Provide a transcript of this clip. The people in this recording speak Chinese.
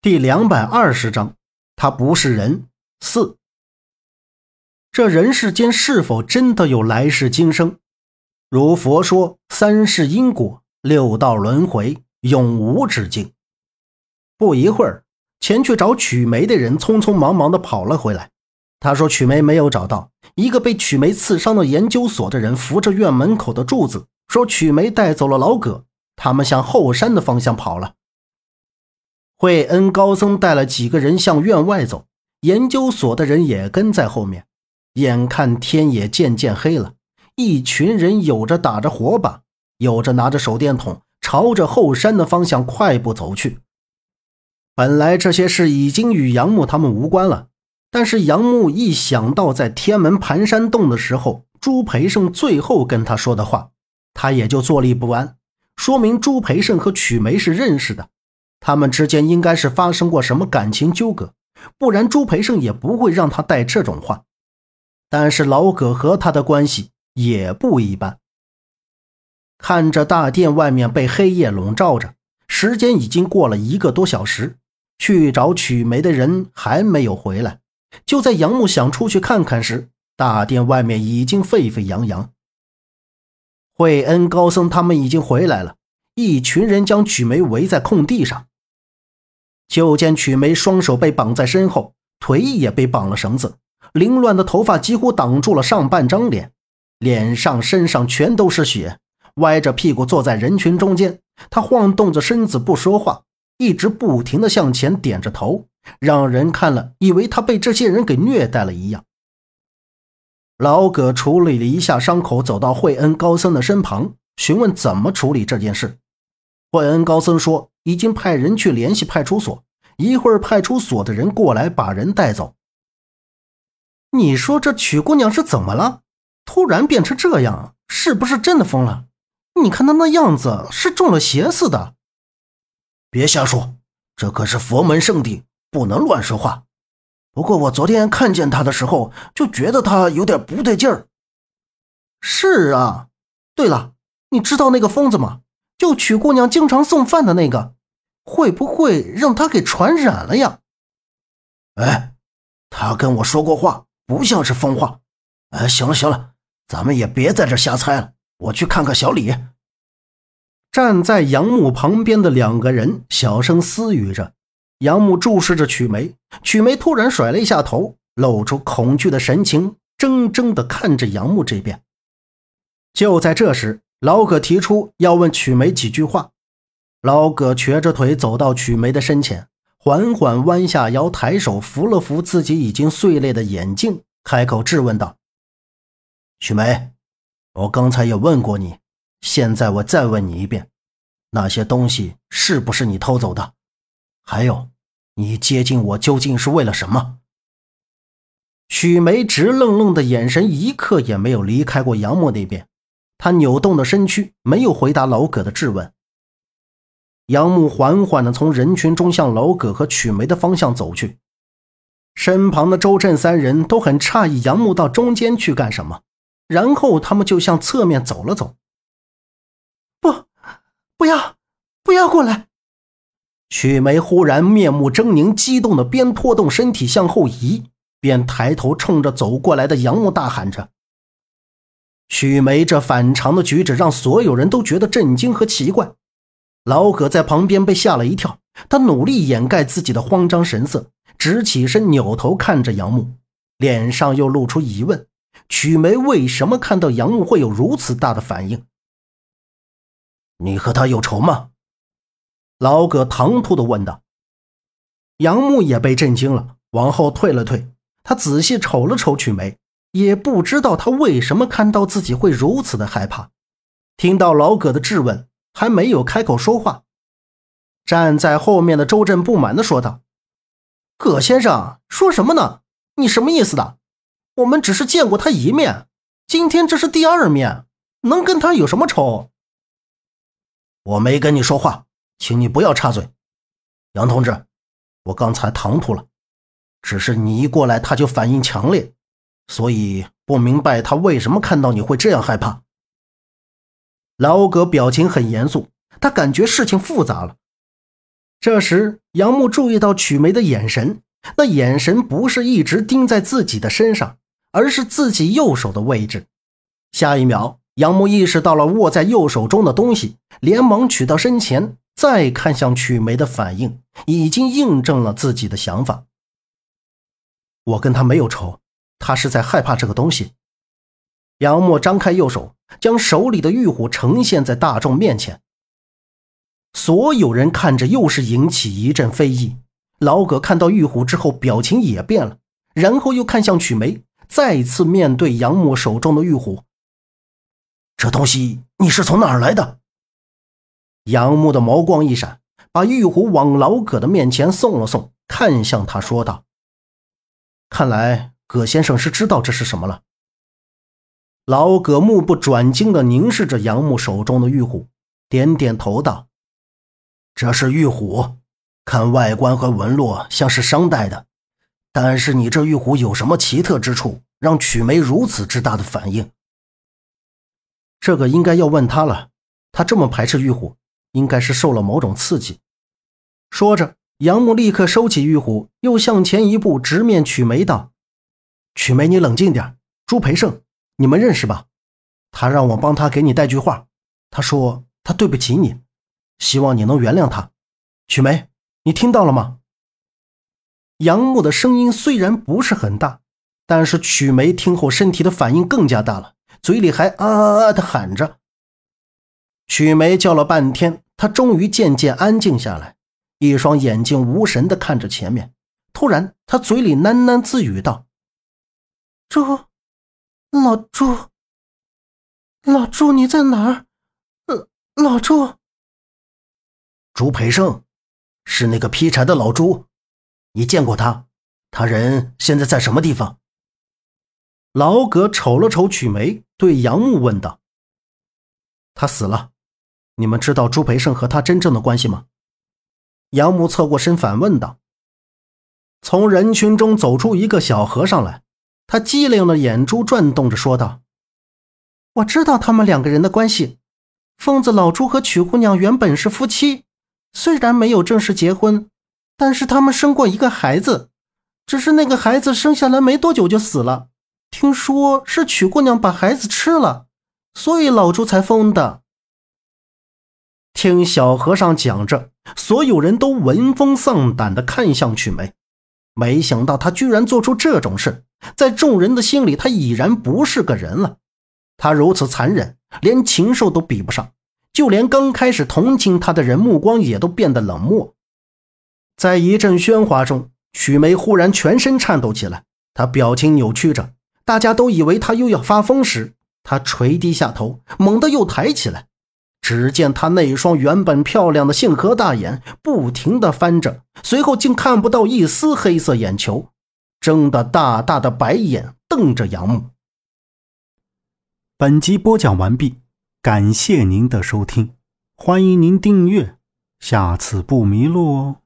第两百二十章，他不是人。四，这人世间是否真的有来世今生？如佛说，三世因果，六道轮回，永无止境。不一会儿，前去找曲梅的人匆匆忙忙的跑了回来。他说曲梅没有找到，一个被曲梅刺伤的研究所的人扶着院门口的柱子，说曲梅带走了老葛，他们向后山的方向跑了。惠恩高僧带了几个人向院外走，研究所的人也跟在后面。眼看天也渐渐黑了，一群人有着打着火把，有着拿着手电筒，朝着后山的方向快步走去。本来这些事已经与杨木他们无关了，但是杨木一想到在天门盘山洞的时候，朱培盛最后跟他说的话，他也就坐立不安，说明朱培盛和曲梅是认识的。他们之间应该是发生过什么感情纠葛，不然朱培盛也不会让他带这种话。但是老葛和他的关系也不一般。看着大殿外面被黑夜笼罩着，时间已经过了一个多小时，去找曲梅的人还没有回来。就在杨木想出去看看时，大殿外面已经沸沸扬扬。惠恩高僧他们已经回来了，一群人将曲梅围在空地上。就见曲梅双手被绑在身后，腿也被绑了绳子，凌乱的头发几乎挡住了上半张脸，脸上、身上全都是血，歪着屁股坐在人群中间。他晃动着身子不说话，一直不停地向前点着头，让人看了以为他被这些人给虐待了一样。老葛处理了一下伤口，走到惠恩高僧的身旁，询问怎么处理这件事。惠恩高僧说。已经派人去联系派出所，一会儿派出所的人过来把人带走。你说这曲姑娘是怎么了？突然变成这样，是不是真的疯了？你看她那样子，是中了邪似的。别瞎说，这可是佛门圣地，不能乱说话。不过我昨天看见她的时候，就觉得她有点不对劲儿。是啊，对了，你知道那个疯子吗？就曲姑娘经常送饭的那个。会不会让他给传染了呀？哎，他跟我说过话，不像是疯话。哎，行了行了，咱们也别在这瞎猜了。我去看看小李。站在杨木旁边的两个人小声私语着。杨木注视着曲梅，曲梅突然甩了一下头，露出恐惧的神情，怔怔地看着杨木这边。就在这时，老葛提出要问曲梅几句话。老葛瘸着腿走到曲梅的身前，缓缓弯下腰，抬手扶了扶自己已经碎裂的眼镜，开口质问道：“曲梅，我刚才也问过你，现在我再问你一遍，那些东西是不是你偷走的？还有，你接近我究竟是为了什么？”曲梅直愣愣的眼神一刻也没有离开过杨默那边，他扭动的身躯没有回答老葛的质问。杨木缓缓地从人群中向老葛和曲梅的方向走去，身旁的周震三人都很诧异，杨木到中间去干什么？然后他们就向侧面走了走。不，不要，不要过来！曲梅忽然面目狰狞，激动的边拖动身体向后移，边抬头冲着走过来的杨木大喊着。曲梅这反常的举止让所有人都觉得震惊和奇怪。老葛在旁边被吓了一跳，他努力掩盖自己的慌张神色，直起身扭头看着杨木，脸上又露出疑问：曲梅为什么看到杨木会有如此大的反应？你和他有仇吗？老葛唐突地问道。杨木也被震惊了，往后退了退，他仔细瞅了瞅曲梅，也不知道他为什么看到自己会如此的害怕。听到老葛的质问。还没有开口说话，站在后面的周震不满地说道：“葛先生，说什么呢？你什么意思的？我们只是见过他一面，今天这是第二面，能跟他有什么仇？”我没跟你说话，请你不要插嘴。杨同志，我刚才唐突了，只是你一过来他就反应强烈，所以不明白他为什么看到你会这样害怕。老葛表情很严肃，他感觉事情复杂了。这时，杨木注意到曲梅的眼神，那眼神不是一直盯在自己的身上，而是自己右手的位置。下一秒，杨木意识到了握在右手中的东西，连忙取到身前，再看向曲梅的反应，已经印证了自己的想法。我跟他没有仇，他是在害怕这个东西。杨墨张开右手，将手里的玉虎呈现在大众面前。所有人看着，又是引起一阵非议。老葛看到玉虎之后，表情也变了，然后又看向曲梅，再次面对杨木手中的玉虎：“这东西你是从哪儿来的？”杨木的眸光一闪，把玉虎往老葛的面前送了送，看向他说道：“看来葛先生是知道这是什么了。”老葛目不转睛地凝视着杨木手中的玉虎，点点头道。这是玉虎，看外观和纹路像是商代的，但是你这玉虎有什么奇特之处，让曲梅如此之大的反应？这个应该要问他了。他这么排斥玉虎，应该是受了某种刺激。说着，杨木立刻收起玉虎，又向前一步，直面曲梅道：“曲梅，你冷静点。朱培盛，你们认识吧？他让我帮他给你带句话，他说他对不起你。”希望你能原谅他，曲梅，你听到了吗？杨木的声音虽然不是很大，但是曲梅听后身体的反应更加大了，嘴里还啊啊啊的喊着。曲梅叫了半天，她终于渐渐安静下来，一双眼睛无神的看着前面。突然，她嘴里喃喃自语道：“朱，老朱，老朱，你在哪儿？老朱。”朱培盛，是那个劈柴的老朱，你见过他？他人现在在什么地方？老葛瞅了瞅曲梅，对杨木问道：“他死了，你们知道朱培盛和他真正的关系吗？”杨木侧过身反问道。从人群中走出一个小和尚来，他机灵的眼珠转动着说道：“我知道他们两个人的关系，疯子老朱和曲姑娘原本是夫妻。”虽然没有正式结婚，但是他们生过一个孩子，只是那个孩子生下来没多久就死了。听说是曲姑娘把孩子吃了，所以老朱才疯的。听小和尚讲着，所有人都闻风丧胆的看向曲梅，没想到他居然做出这种事，在众人的心里，他已然不是个人了。他如此残忍，连禽兽都比不上。就连刚开始同情他的人，目光也都变得冷漠。在一阵喧哗中，曲梅忽然全身颤抖起来，她表情扭曲着，大家都以为她又要发疯时，她垂低下头，猛地又抬起来。只见他那双原本漂亮的杏核大眼不停的翻着，随后竟看不到一丝黑色眼球，睁得大大的白眼瞪着杨木。本集播讲完毕。感谢您的收听，欢迎您订阅，下次不迷路哦。